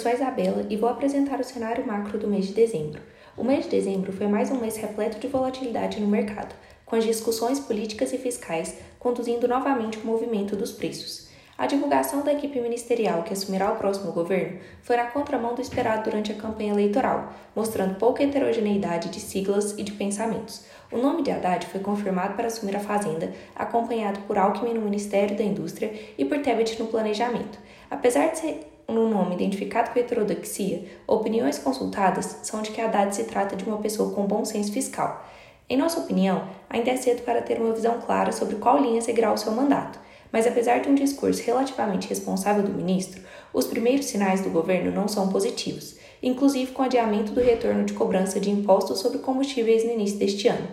sou a Isabela e vou apresentar o cenário macro do mês de dezembro. O mês de dezembro foi mais um mês repleto de volatilidade no mercado, com as discussões políticas e fiscais conduzindo novamente o movimento dos preços. A divulgação da equipe ministerial que assumirá o próximo governo foi na contramão do esperado durante a campanha eleitoral, mostrando pouca heterogeneidade de siglas e de pensamentos. O nome de Haddad foi confirmado para assumir a Fazenda, acompanhado por Alckmin no Ministério da Indústria e por Tebet no Planejamento. Apesar de ser um nome identificado com heterodoxia, opiniões consultadas são de que Haddad se trata de uma pessoa com bom senso fiscal. Em nossa opinião, ainda é cedo para ter uma visão clara sobre qual linha seguirá o seu mandato. Mas apesar de um discurso relativamente responsável do ministro, os primeiros sinais do governo não são positivos, inclusive com o adiamento do retorno de cobrança de impostos sobre combustíveis no início deste ano.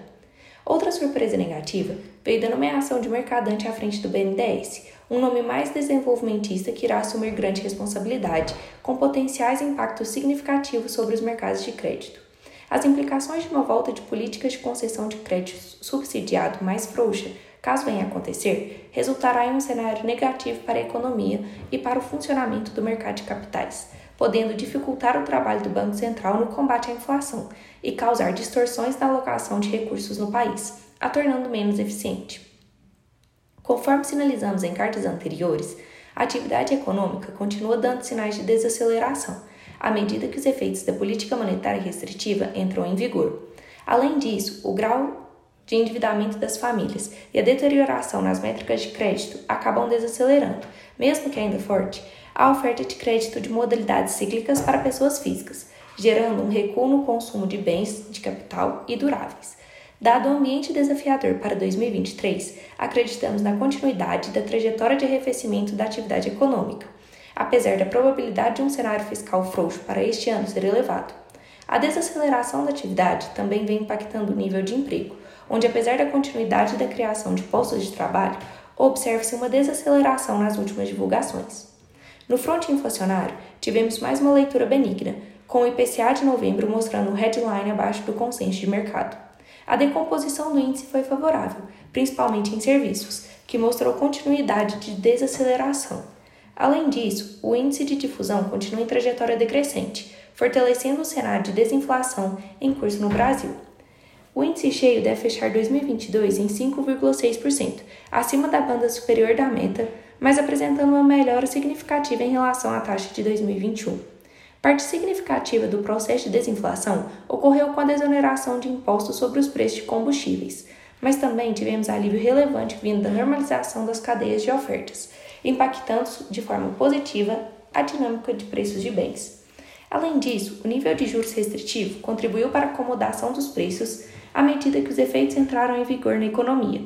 Outra surpresa negativa veio da nomeação de mercadante à frente do BNDES, um nome mais desenvolvimentista que irá assumir grande responsabilidade, com potenciais impactos significativos sobre os mercados de crédito. As implicações de uma volta de políticas de concessão de crédito subsidiado mais frouxa caso venha a acontecer, resultará em um cenário negativo para a economia e para o funcionamento do mercado de capitais, podendo dificultar o trabalho do Banco Central no combate à inflação e causar distorções na alocação de recursos no país, a tornando menos eficiente. Conforme sinalizamos em cartas anteriores, a atividade econômica continua dando sinais de desaceleração, à medida que os efeitos da política monetária restritiva entram em vigor. Além disso, o grau de endividamento das famílias e a deterioração nas métricas de crédito acabam desacelerando, mesmo que ainda forte, a oferta de crédito de modalidades cíclicas para pessoas físicas, gerando um recuo no consumo de bens de capital e duráveis. Dado o ambiente desafiador para 2023, acreditamos na continuidade da trajetória de arrefecimento da atividade econômica, apesar da probabilidade de um cenário fiscal frouxo para este ano ser elevado. A desaceleração da atividade também vem impactando o nível de emprego, onde, apesar da continuidade da criação de postos de trabalho, observa-se uma desaceleração nas últimas divulgações. No fronte inflacionário, tivemos mais uma leitura benigna, com o IPCA de novembro mostrando um headline abaixo do consenso de mercado. A decomposição do índice foi favorável, principalmente em serviços, que mostrou continuidade de desaceleração. Além disso, o índice de difusão continua em trajetória decrescente, fortalecendo o cenário de desinflação em curso no Brasil. O índice cheio deve fechar 2022 em 5,6%, acima da banda superior da meta, mas apresentando uma melhora significativa em relação à taxa de 2021. Parte significativa do processo de desinflação ocorreu com a desoneração de impostos sobre os preços de combustíveis, mas também tivemos alívio relevante vindo da normalização das cadeias de ofertas, impactando de forma positiva a dinâmica de preços de bens. Além disso, o nível de juros restritivo contribuiu para a acomodação dos preços à medida que os efeitos entraram em vigor na economia.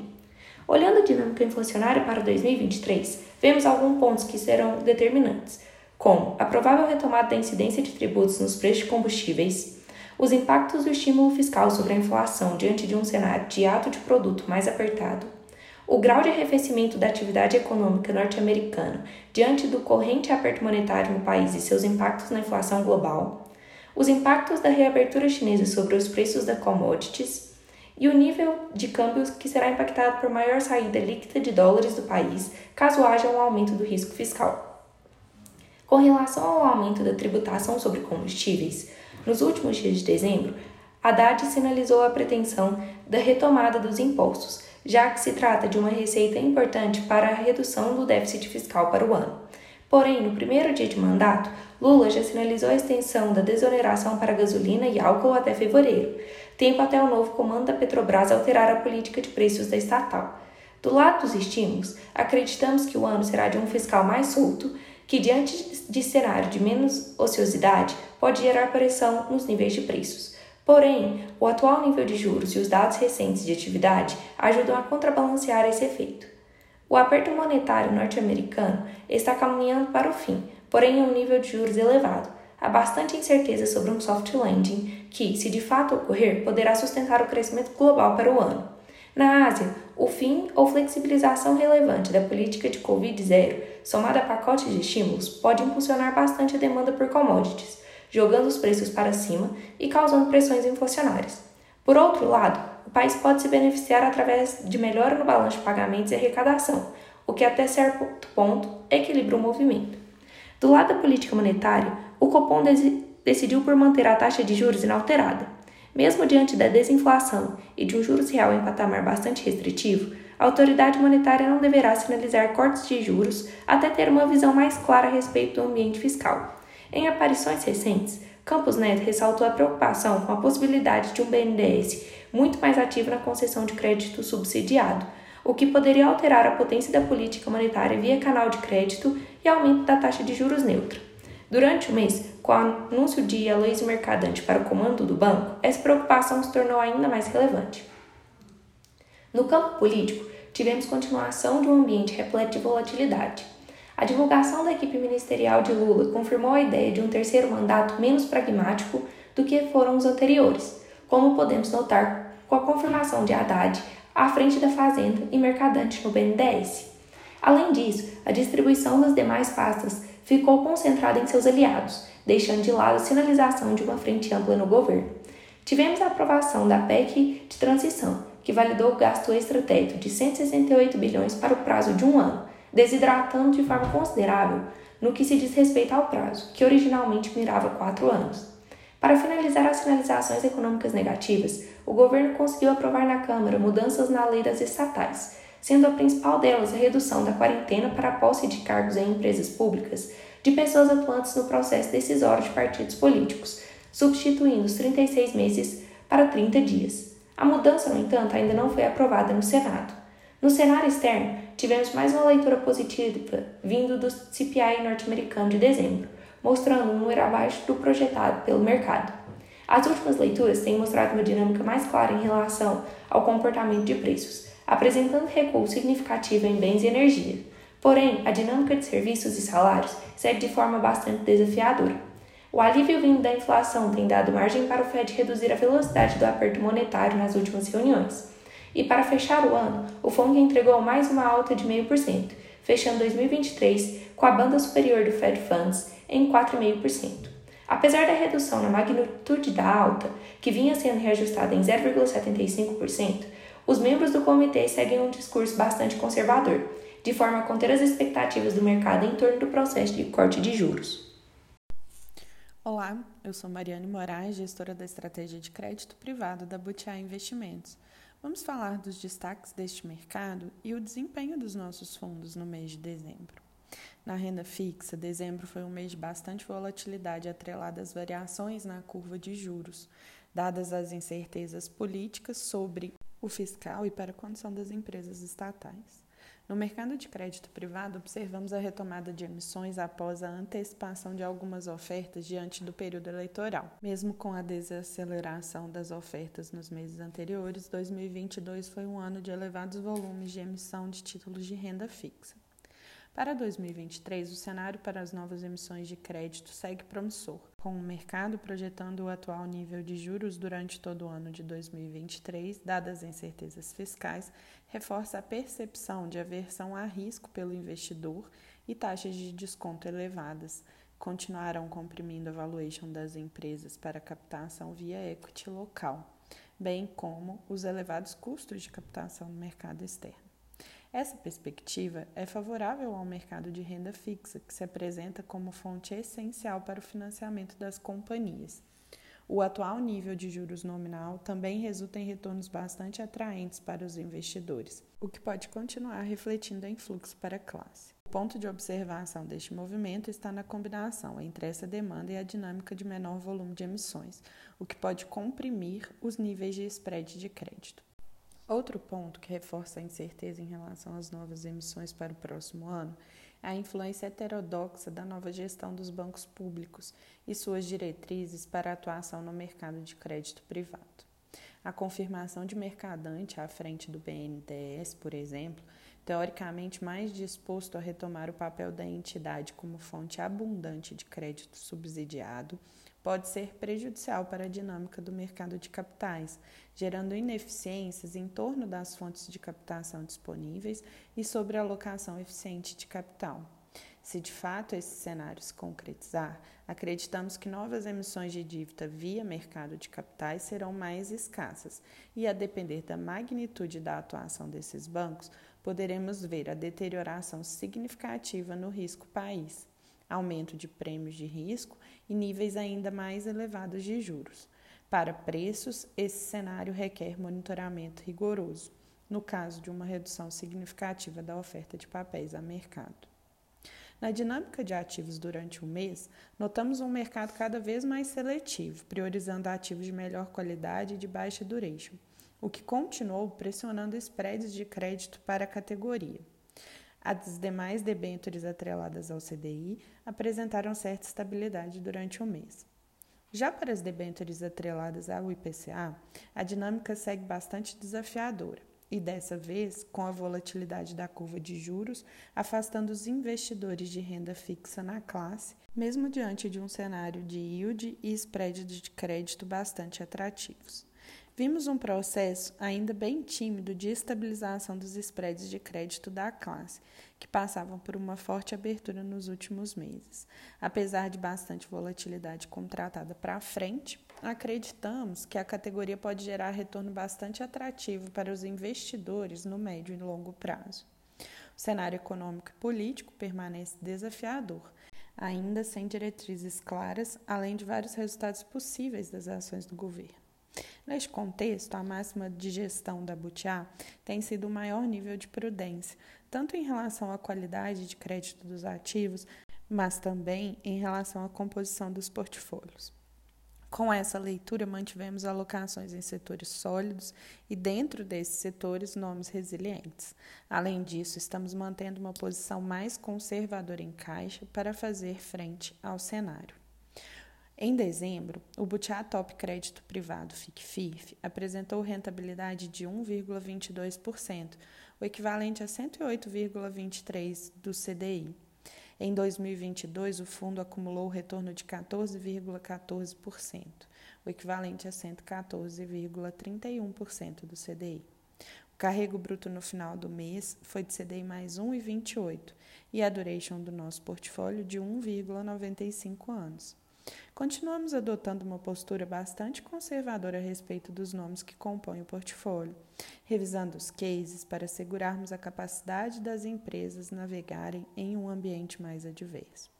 Olhando a dinâmica inflacionária para 2023, vemos alguns pontos que serão determinantes, como a provável retomada da incidência de tributos nos preços de combustíveis, os impactos do estímulo fiscal sobre a inflação diante de um cenário de ato de produto mais apertado, o grau de arrefecimento da atividade econômica norte-americana diante do corrente aperto monetário no país e seus impactos na inflação global, os impactos da reabertura chinesa sobre os preços da commodities e o nível de câmbio que será impactado por maior saída líquida de dólares do país caso haja um aumento do risco fiscal. Com relação ao aumento da tributação sobre combustíveis, nos últimos dias de dezembro, Haddad sinalizou a pretensão da retomada dos impostos, já que se trata de uma receita importante para a redução do déficit fiscal para o ano. Porém, no primeiro dia de mandato, Lula já sinalizou a extensão da desoneração para gasolina e álcool até fevereiro, tempo até o novo comando da Petrobras alterar a política de preços da estatal. Do lado dos estímulos, acreditamos que o ano será de um fiscal mais solto, que, diante de cenário de menos ociosidade, pode gerar pressão nos níveis de preços. Porém, o atual nível de juros e os dados recentes de atividade ajudam a contrabalancear esse efeito. O aperto monetário norte-americano está caminhando para o fim, porém em um nível de juros elevado. Há bastante incerteza sobre um soft landing que, se de fato ocorrer, poderá sustentar o crescimento global para o ano. Na Ásia, o fim ou flexibilização relevante da política de Covid-0, somada a pacotes de estímulos, pode impulsionar bastante a demanda por commodities, jogando os preços para cima e causando pressões inflacionárias. Por outro lado, o país pode se beneficiar através de melhora no balanço de pagamentos e arrecadação, o que até certo ponto equilibra o movimento. Do lado da política monetária, o Copom decidiu por manter a taxa de juros inalterada. Mesmo diante da desinflação e de um juros real em patamar bastante restritivo, a autoridade monetária não deverá sinalizar cortes de juros até ter uma visão mais clara a respeito do ambiente fiscal. Em aparições recentes, Campos Neto ressaltou a preocupação com a possibilidade de um BNDES muito mais ativo na concessão de crédito subsidiado, o que poderia alterar a potência da política monetária via canal de crédito e aumento da taxa de juros neutra. Durante o mês, com o anúncio de Aloysio Mercadante para o comando do banco, essa preocupação se tornou ainda mais relevante. No campo político, tivemos continuação de um ambiente repleto de volatilidade. A divulgação da equipe ministerial de Lula confirmou a ideia de um terceiro mandato menos pragmático do que foram os anteriores, como podemos notar com a confirmação de Haddad à frente da Fazenda e Mercadante no BNDES. Além disso, a distribuição das demais pastas ficou concentrada em seus aliados, deixando de lado a sinalização de uma frente ampla no governo. Tivemos a aprovação da PEC de transição, que validou o gasto extrateto de 168 bilhões para o prazo de um ano, desidratando de forma considerável no que se diz respeito ao prazo, que originalmente mirava quatro anos. Para finalizar as sinalizações econômicas negativas, o governo conseguiu aprovar na Câmara mudanças na lei das estatais, sendo a principal delas a redução da quarentena para a posse de cargos em empresas públicas de pessoas atuantes no processo decisório de partidos políticos, substituindo os 36 meses para 30 dias. A mudança, no entanto, ainda não foi aprovada no Senado. No cenário externo, tivemos mais uma leitura positiva vindo do CPI norte-americano de dezembro, mostrando um número abaixo do projetado pelo mercado. As últimas leituras têm mostrado uma dinâmica mais clara em relação ao comportamento de preços, apresentando recuo significativo em bens e energia. Porém, a dinâmica de serviços e salários segue de forma bastante desafiadora. O alívio vindo da inflação tem dado margem para o Fed reduzir a velocidade do aperto monetário nas últimas reuniões. E para fechar o ano, o FONC entregou mais uma alta de 0,5%, fechando 2023 com a banda superior do Fed Funds em 4,5%. Apesar da redução na magnitude da alta, que vinha sendo reajustada em 0,75%, os membros do comitê seguem um discurso bastante conservador, de forma a conter as expectativas do mercado em torno do processo de corte de juros. Olá, eu sou Mariane Moraes, gestora da estratégia de crédito privado da Butiá Investimentos. Vamos falar dos destaques deste mercado e o desempenho dos nossos fundos no mês de dezembro. Na renda fixa, dezembro foi um mês de bastante volatilidade atrelada às variações na curva de juros, dadas as incertezas políticas sobre o fiscal e para a condição das empresas estatais. No mercado de crédito privado, observamos a retomada de emissões após a antecipação de algumas ofertas diante do período eleitoral. Mesmo com a desaceleração das ofertas nos meses anteriores, 2022 foi um ano de elevados volumes de emissão de títulos de renda fixa. Para 2023, o cenário para as novas emissões de crédito segue promissor, com o mercado projetando o atual nível de juros durante todo o ano de 2023, dadas as incertezas fiscais, reforça a percepção de aversão a risco pelo investidor e taxas de desconto elevadas continuarão comprimindo a valuation das empresas para captação via equity local, bem como os elevados custos de captação no mercado externo. Essa perspectiva é favorável ao mercado de renda fixa, que se apresenta como fonte essencial para o financiamento das companhias. O atual nível de juros nominal também resulta em retornos bastante atraentes para os investidores, o que pode continuar refletindo em fluxo para a classe. O ponto de observação deste movimento está na combinação entre essa demanda e a dinâmica de menor volume de emissões, o que pode comprimir os níveis de spread de crédito. Outro ponto que reforça a incerteza em relação às novas emissões para o próximo ano é a influência heterodoxa da nova gestão dos bancos públicos e suas diretrizes para a atuação no mercado de crédito privado. A confirmação de mercadante à frente do BNDES, por exemplo, teoricamente mais disposto a retomar o papel da entidade como fonte abundante de crédito subsidiado, pode ser prejudicial para a dinâmica do mercado de capitais, gerando ineficiências em torno das fontes de captação disponíveis e sobre a alocação eficiente de capital. Se de fato esse cenário se concretizar, acreditamos que novas emissões de dívida via mercado de capitais serão mais escassas e, a depender da magnitude da atuação desses bancos, poderemos ver a deterioração significativa no risco país aumento de prêmios de risco e níveis ainda mais elevados de juros. Para preços, esse cenário requer monitoramento rigoroso, no caso de uma redução significativa da oferta de papéis a mercado. Na dinâmica de ativos durante o mês, notamos um mercado cada vez mais seletivo, priorizando ativos de melhor qualidade e de baixa duration, o que continuou pressionando spreads de crédito para a categoria. As demais debêntures atreladas ao CDI apresentaram certa estabilidade durante o mês. Já para as debêntures atreladas ao IPCA, a dinâmica segue bastante desafiadora e dessa vez com a volatilidade da curva de juros afastando os investidores de renda fixa na classe, mesmo diante de um cenário de yield e spread de crédito bastante atrativos. Vimos um processo ainda bem tímido de estabilização dos spreads de crédito da classe, que passavam por uma forte abertura nos últimos meses. Apesar de bastante volatilidade contratada para frente, acreditamos que a categoria pode gerar retorno bastante atrativo para os investidores no médio e longo prazo. O cenário econômico e político permanece desafiador, ainda sem diretrizes claras, além de vários resultados possíveis das ações do governo. Neste contexto, a máxima de gestão da Butiá tem sido o maior nível de prudência, tanto em relação à qualidade de crédito dos ativos, mas também em relação à composição dos portfólios. Com essa leitura, mantivemos alocações em setores sólidos e, dentro desses setores, nomes resilientes. Além disso, estamos mantendo uma posição mais conservadora em caixa para fazer frente ao cenário. Em dezembro, o Butiá Top Crédito Privado FICFIF apresentou rentabilidade de 1,22%, o equivalente a 108,23% do CDI. Em 2022, o fundo acumulou retorno de 14,14%, o equivalente a 114,31% do CDI. O carrego bruto no final do mês foi de CDI mais 1,28 e a duration do nosso portfólio de 1,95 anos. Continuamos adotando uma postura bastante conservadora a respeito dos nomes que compõem o portfólio, revisando os cases para assegurarmos a capacidade das empresas navegarem em um ambiente mais adverso.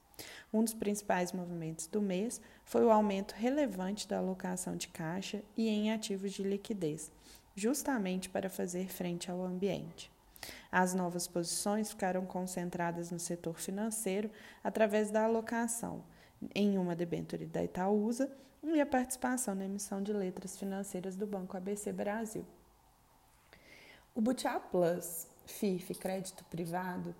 Um dos principais movimentos do mês foi o aumento relevante da alocação de caixa e em ativos de liquidez, justamente para fazer frente ao ambiente. As novas posições ficaram concentradas no setor financeiro através da alocação em uma debênture da Itaúsa e a participação na emissão de letras financeiras do Banco ABC Brasil. O Butiá Plus, FIF Crédito Privado,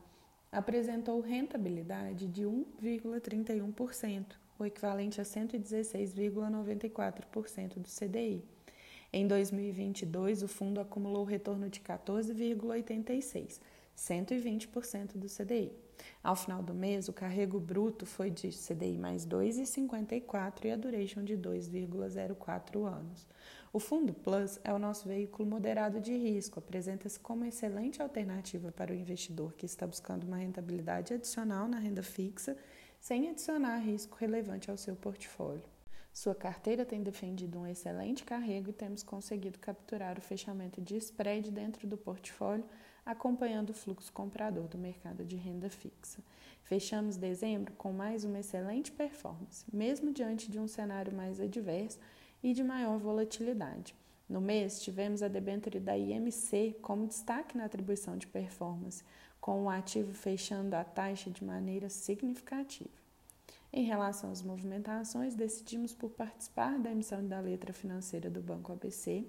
apresentou rentabilidade de 1,31%, o equivalente a 116,94% do CDI. Em 2022, o fundo acumulou retorno de 14,86%, 120% do CDI. Ao final do mês, o carrego bruto foi de CDI mais 2,54 e a duration de 2,04 anos. O Fundo Plus é o nosso veículo moderado de risco, apresenta-se como excelente alternativa para o investidor que está buscando uma rentabilidade adicional na renda fixa, sem adicionar risco relevante ao seu portfólio. Sua carteira tem defendido um excelente carrego e temos conseguido capturar o fechamento de spread dentro do portfólio acompanhando o fluxo comprador do mercado de renda fixa. Fechamos dezembro com mais uma excelente performance, mesmo diante de um cenário mais adverso e de maior volatilidade. No mês, tivemos a debênture da IMC como destaque na atribuição de performance, com o ativo fechando a taxa de maneira significativa. Em relação às movimentações, decidimos por participar da emissão da letra financeira do Banco ABC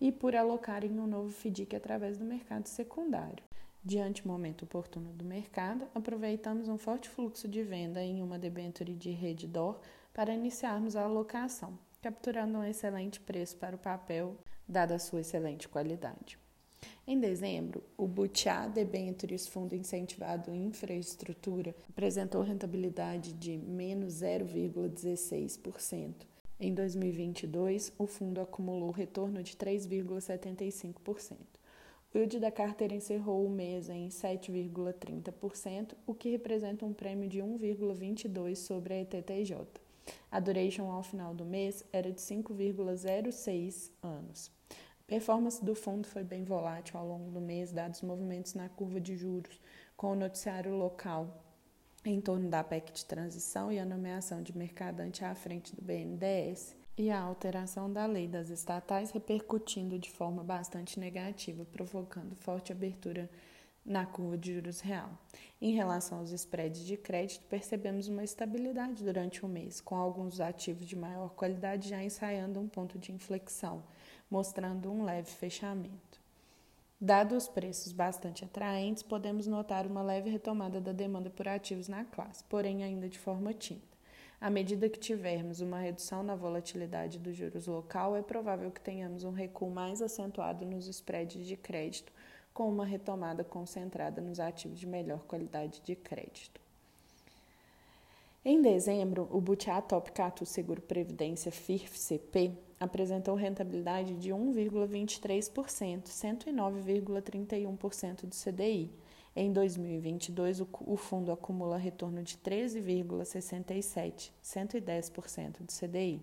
e por alocarem um novo FDIC através do mercado secundário. Diante do momento oportuno do mercado, aproveitamos um forte fluxo de venda em uma debênture de rede DOR para iniciarmos a alocação, capturando um excelente preço para o papel, dada a sua excelente qualidade. Em dezembro, o Butiá Debentures Fundo Incentivado em Infraestrutura apresentou rentabilidade de menos 0,16%, em 2022, o fundo acumulou retorno de 3,75%. O yield da carteira encerrou o mês em 7,30%, o que representa um prêmio de 1,22 sobre a ETTJ. A duration ao final do mês era de 5,06 anos. A performance do fundo foi bem volátil ao longo do mês, dados os movimentos na curva de juros, com o noticiário local em torno da PEC de transição e a nomeação de mercadante à frente do BNDES, e a alteração da lei das estatais repercutindo de forma bastante negativa, provocando forte abertura na curva de juros real. Em relação aos spreads de crédito, percebemos uma estabilidade durante o mês, com alguns ativos de maior qualidade já ensaiando um ponto de inflexão, mostrando um leve fechamento. Dados os preços bastante atraentes, podemos notar uma leve retomada da demanda por ativos na classe, porém ainda de forma tímida. À medida que tivermos uma redução na volatilidade dos juros local, é provável que tenhamos um recuo mais acentuado nos spreads de crédito, com uma retomada concentrada nos ativos de melhor qualidade de crédito. Em dezembro, o Butiá Top Catu Seguro Previdência FIRF-CP apresentou rentabilidade de 1,23%, 109,31% do CDI em 2022, o fundo acumula retorno de 13,67, 110% do CDI.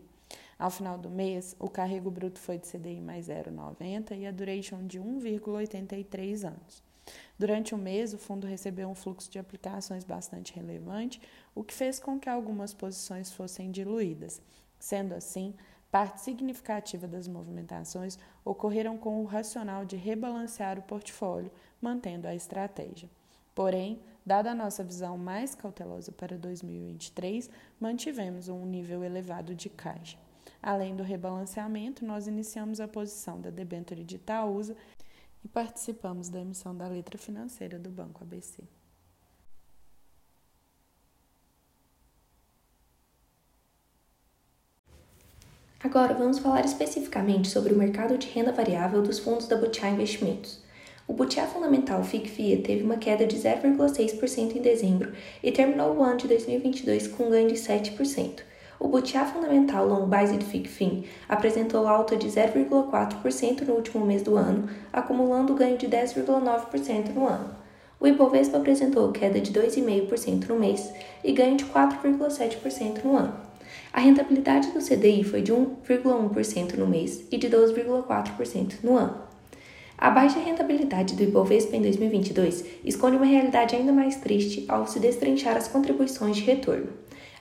Ao final do mês, o carrego bruto foi de CDI mais 0,90 e a duration de 1,83 anos. Durante o mês, o fundo recebeu um fluxo de aplicações bastante relevante, o que fez com que algumas posições fossem diluídas. Sendo assim, parte significativa das movimentações ocorreram com o racional de rebalancear o portfólio, mantendo a estratégia. Porém, dada a nossa visão mais cautelosa para 2023, mantivemos um nível elevado de caixa. Além do rebalanceamento, nós iniciamos a posição da debênture de Itaúsa e participamos da emissão da letra financeira do Banco ABC. Agora vamos falar especificamente sobre o mercado de renda variável dos fundos da Butiá Investimentos. O Butiá Fundamental FIC-FIA teve uma queda de 0,6% em dezembro e terminou o ano de 2022 com um ganho de 7%. O Butiá Fundamental Long Based FIC-FIN apresentou alta de 0,4% no último mês do ano, acumulando ganho de 10,9% no ano. O Ibovespa apresentou queda de 2,5% no mês e ganho de 4,7% no ano. A rentabilidade do CDI foi de 1,1% no mês e de 12,4% no ano. A baixa rentabilidade do Ibovespa em 2022 esconde uma realidade ainda mais triste ao se destrinchar as contribuições de retorno.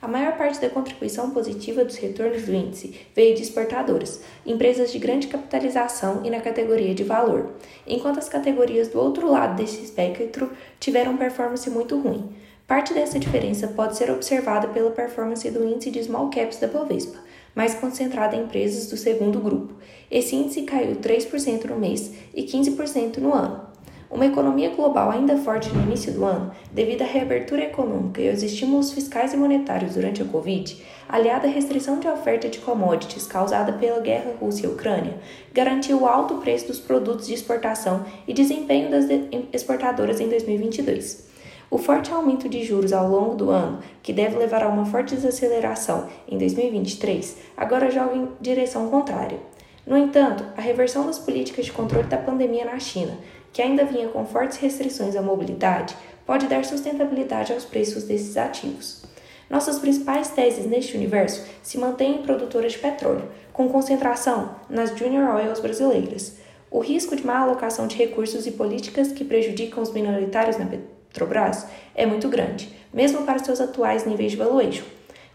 A maior parte da contribuição positiva dos retornos do índice veio de exportadoras, empresas de grande capitalização e na categoria de valor, enquanto as categorias do outro lado desse espectro tiveram performance muito ruim. Parte dessa diferença pode ser observada pela performance do índice de small caps da Bovespa, mais concentrada em empresas do segundo grupo. Esse índice caiu 3% no mês e 15% no ano. Uma economia global ainda forte no início do ano, devido à reabertura econômica e aos estímulos fiscais e monetários durante a Covid, aliada à restrição de oferta de commodities causada pela guerra Rússia-Ucrânia, garantiu o alto preço dos produtos de exportação e desempenho das exportadoras em 2022. O forte aumento de juros ao longo do ano, que deve levar a uma forte desaceleração em 2023, agora joga em direção contrária. No entanto, a reversão das políticas de controle da pandemia na China, que ainda vinha com fortes restrições à mobilidade, pode dar sustentabilidade aos preços desses ativos. Nossas principais teses neste universo se mantêm em produtoras de petróleo, com concentração nas junior oils brasileiras. O risco de má alocação de recursos e políticas que prejudicam os minoritários na Petrobras é muito grande, mesmo para seus atuais níveis de valuation.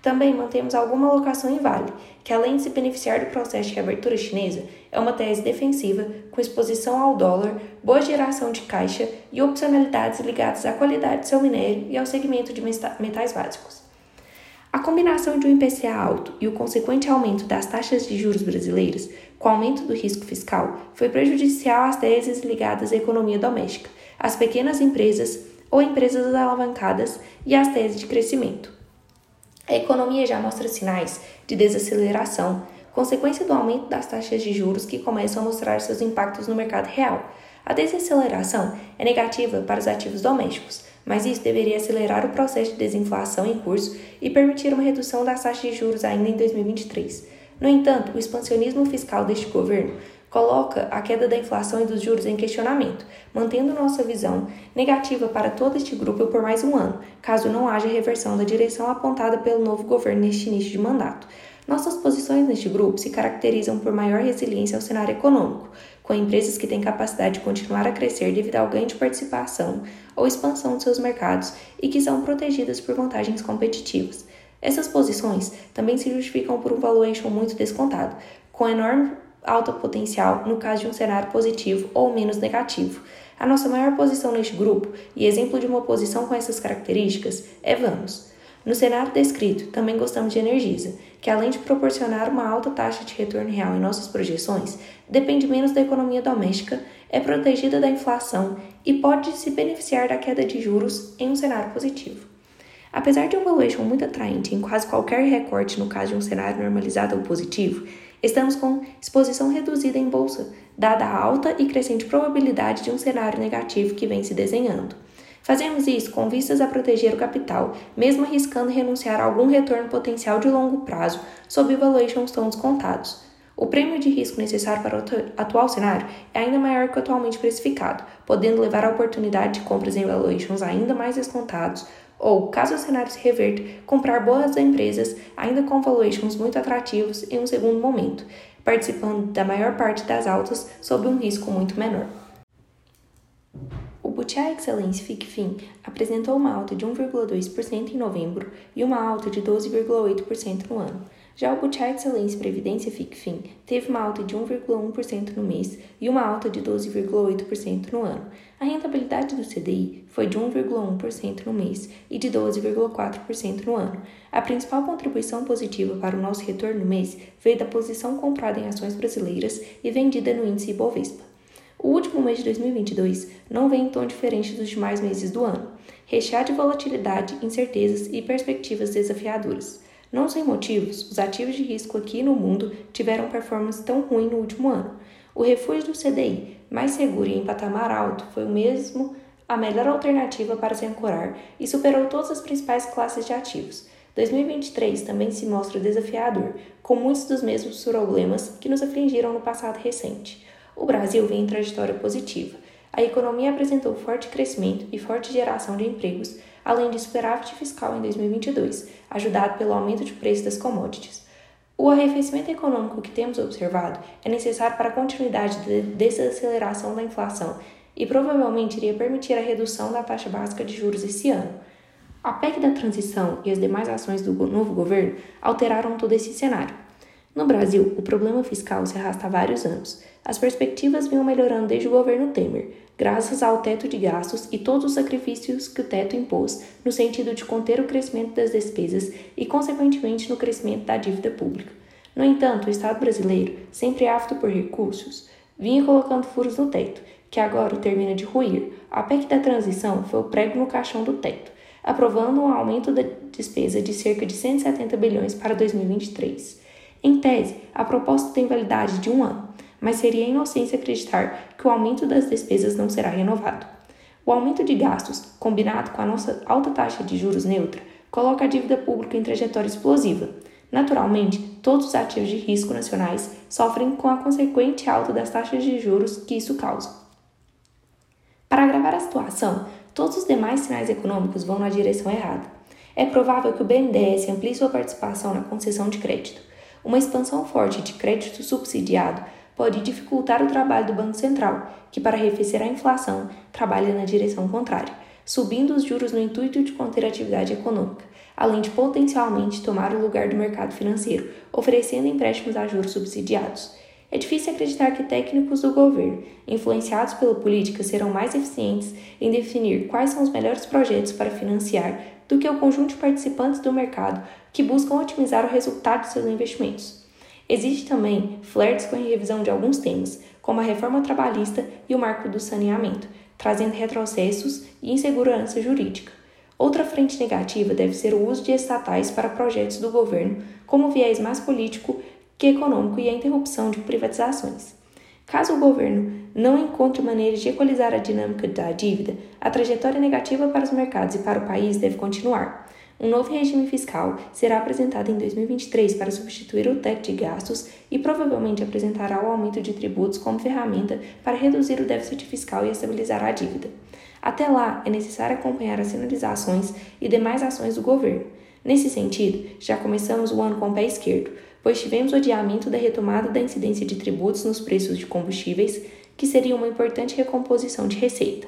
Também mantemos alguma alocação em Vale, que além de se beneficiar do processo de reabertura chinesa, é uma tese defensiva com exposição ao dólar, boa geração de caixa e opcionalidades ligadas à qualidade de seu minério e ao segmento de metais básicos. A combinação de um IPCA alto e o consequente aumento das taxas de juros brasileiras, com aumento do risco fiscal, foi prejudicial às teses ligadas à economia doméstica, às pequenas empresas ou empresas alavancadas e as teses de crescimento. A economia já mostra sinais de desaceleração, consequência do aumento das taxas de juros que começam a mostrar seus impactos no mercado real. A desaceleração é negativa para os ativos domésticos, mas isso deveria acelerar o processo de desinflação em curso e permitir uma redução das taxas de juros ainda em 2023. No entanto, o expansionismo fiscal deste governo coloca a queda da inflação e dos juros em questionamento, mantendo nossa visão negativa para todo este grupo por mais um ano, caso não haja reversão da direção apontada pelo novo governo neste início de mandato. Nossas posições neste grupo se caracterizam por maior resiliência ao cenário econômico, com empresas que têm capacidade de continuar a crescer devido ao ganho de participação ou expansão de seus mercados e que são protegidas por vantagens competitivas. Essas posições também se justificam por um valuation muito descontado, com enorme alta potencial no caso de um cenário positivo ou menos negativo. A nossa maior posição neste grupo, e exemplo de uma posição com essas características, é Vamos. No cenário descrito, também gostamos de Energisa, que além de proporcionar uma alta taxa de retorno real em nossas projeções, depende menos da economia doméstica, é protegida da inflação e pode se beneficiar da queda de juros em um cenário positivo. Apesar de um valuation muito atraente em quase qualquer recorte no caso de um cenário normalizado ou positivo, estamos com exposição reduzida em bolsa, dada a alta e crescente probabilidade de um cenário negativo que vem se desenhando. Fazemos isso com vistas a proteger o capital, mesmo arriscando renunciar a algum retorno potencial de longo prazo sob valuations tão descontados. O prêmio de risco necessário para o atual cenário é ainda maior que o atualmente precificado, podendo levar à oportunidade de compras em valuations ainda mais descontados, ou, caso o cenário se reverta, comprar boas empresas ainda com valuations muito atrativos em um segundo momento, participando da maior parte das altas sob um risco muito menor. Butiá Excellence FICFIN apresentou uma alta de 1,2% em novembro e uma alta de 12,8% no ano. Já o Butiá Excellence Previdência FICFIN teve uma alta de 1,1% no mês e uma alta de 12,8% no ano. A rentabilidade do CDI foi de 1,1% no mês e de 12,4% no ano. A principal contribuição positiva para o nosso retorno no mês veio da posição comprada em ações brasileiras e vendida no índice Ibovespa. O último mês de 2022 não vem em tom diferente dos demais meses do ano, recheado de volatilidade, incertezas e perspectivas desafiadoras. Não sem motivos, os ativos de risco aqui no mundo tiveram performance tão ruim no último ano. O refúgio do CDI, mais seguro e em patamar alto, foi o mesmo a melhor alternativa para se ancorar e superou todas as principais classes de ativos. 2023 também se mostra desafiador, com muitos dos mesmos problemas que nos afligiram no passado recente. O Brasil vem em trajetória positiva. A economia apresentou forte crescimento e forte geração de empregos, além de superávit fiscal em 2022, ajudado pelo aumento de preço das commodities. O arrefecimento econômico que temos observado é necessário para a continuidade da desaceleração da inflação e provavelmente iria permitir a redução da taxa básica de juros esse ano. A PEC da transição e as demais ações do novo governo alteraram todo esse cenário. No Brasil, o problema fiscal se arrasta há vários anos. As perspectivas vinham melhorando desde o governo Temer, graças ao teto de gastos e todos os sacrifícios que o teto impôs, no sentido de conter o crescimento das despesas e, consequentemente, no crescimento da dívida pública. No entanto, o Estado brasileiro, sempre ávido por recursos, vinha colocando furos no teto, que agora termina de ruir. A PEC da transição foi o prego no caixão do teto, aprovando um aumento da despesa de cerca de 170 bilhões para 2023. Em tese, a proposta tem validade de um ano, mas seria inocência acreditar que o aumento das despesas não será renovado. O aumento de gastos, combinado com a nossa alta taxa de juros neutra, coloca a dívida pública em trajetória explosiva. Naturalmente, todos os ativos de risco nacionais sofrem com a consequente alta das taxas de juros que isso causa. Para agravar a situação, todos os demais sinais econômicos vão na direção errada. É provável que o BNDES amplie sua participação na concessão de crédito. Uma expansão forte de crédito subsidiado pode dificultar o trabalho do Banco Central, que, para arrefecer a inflação, trabalha na direção contrária, subindo os juros no intuito de conter a atividade econômica, além de potencialmente tomar o lugar do mercado financeiro, oferecendo empréstimos a juros subsidiados. É difícil acreditar que técnicos do governo, influenciados pela política, serão mais eficientes em definir quais são os melhores projetos para financiar do que o conjunto de participantes do mercado que buscam otimizar o resultado de seus investimentos. Existe também flertes com a revisão de alguns temas, como a reforma trabalhista e o marco do saneamento, trazendo retrocessos e insegurança jurídica. Outra frente negativa deve ser o uso de estatais para projetos do governo, como viés mais político que econômico e a interrupção de privatizações. Caso o governo não encontre maneiras de equalizar a dinâmica da dívida, a trajetória negativa para os mercados e para o país deve continuar. Um novo regime fiscal será apresentado em 2023 para substituir o teto de gastos e provavelmente apresentará o aumento de tributos como ferramenta para reduzir o déficit fiscal e estabilizar a dívida. Até lá, é necessário acompanhar as sinalizações e demais ações do governo. Nesse sentido, já começamos o ano com o pé esquerdo, pois tivemos o adiamento da retomada da incidência de tributos nos preços de combustíveis, que seria uma importante recomposição de receita.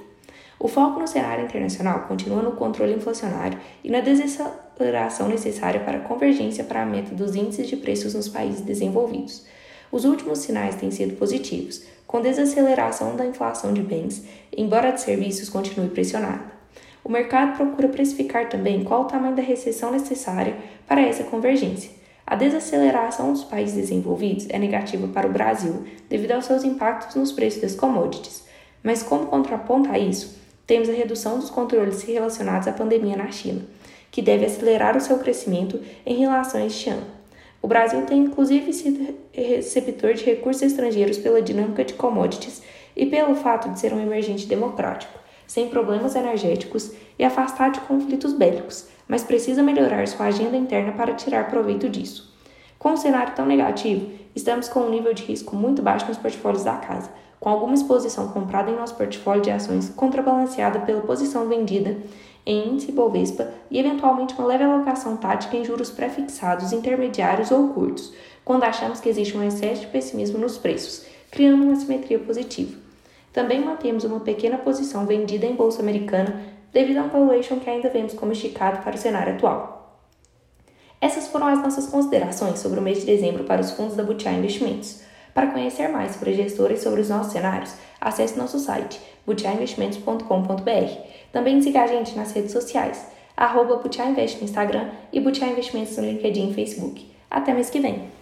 O foco no cenário internacional continua no controle inflacionário e na desaceleração necessária para a convergência para a meta dos índices de preços nos países desenvolvidos. Os últimos sinais têm sido positivos, com desaceleração da inflação de bens, embora a de serviços continue pressionada. O mercado procura precificar também qual o tamanho da recessão necessária para essa convergência. A desaceleração dos países desenvolvidos é negativa para o Brasil devido aos seus impactos nos preços das commodities, mas como contraponto a isso, temos a redução dos controles relacionados à pandemia na China, que deve acelerar o seu crescimento em relação a este ano. O Brasil tem inclusive sido receptor de recursos estrangeiros pela dinâmica de commodities e pelo fato de ser um emergente democrático, sem problemas energéticos e afastado de conflitos bélicos, mas precisa melhorar sua agenda interna para tirar proveito disso. Com um cenário tão negativo, estamos com um nível de risco muito baixo nos portfólios da casa, com alguma exposição comprada em nosso portfólio de ações contrabalanceada pela posição vendida em índice Bovespa e eventualmente uma leve alocação tática em juros pré-fixados intermediários ou curtos, quando achamos que existe um excesso de pessimismo nos preços, criando uma simetria positiva. Também mantemos uma pequena posição vendida em bolsa americana devido a um valuation que ainda vemos como esticado para o cenário atual. Essas foram as nossas considerações sobre o mês de dezembro para os fundos da Butiá Investimentos. Para conhecer mais sobre a gestora e sobre os nossos cenários, acesse nosso site butiainvestimentos.com.br. Também siga a gente nas redes sociais, arroba Butiá Invest no Instagram e Butiá Investimentos no LinkedIn e Facebook. Até mês que vem!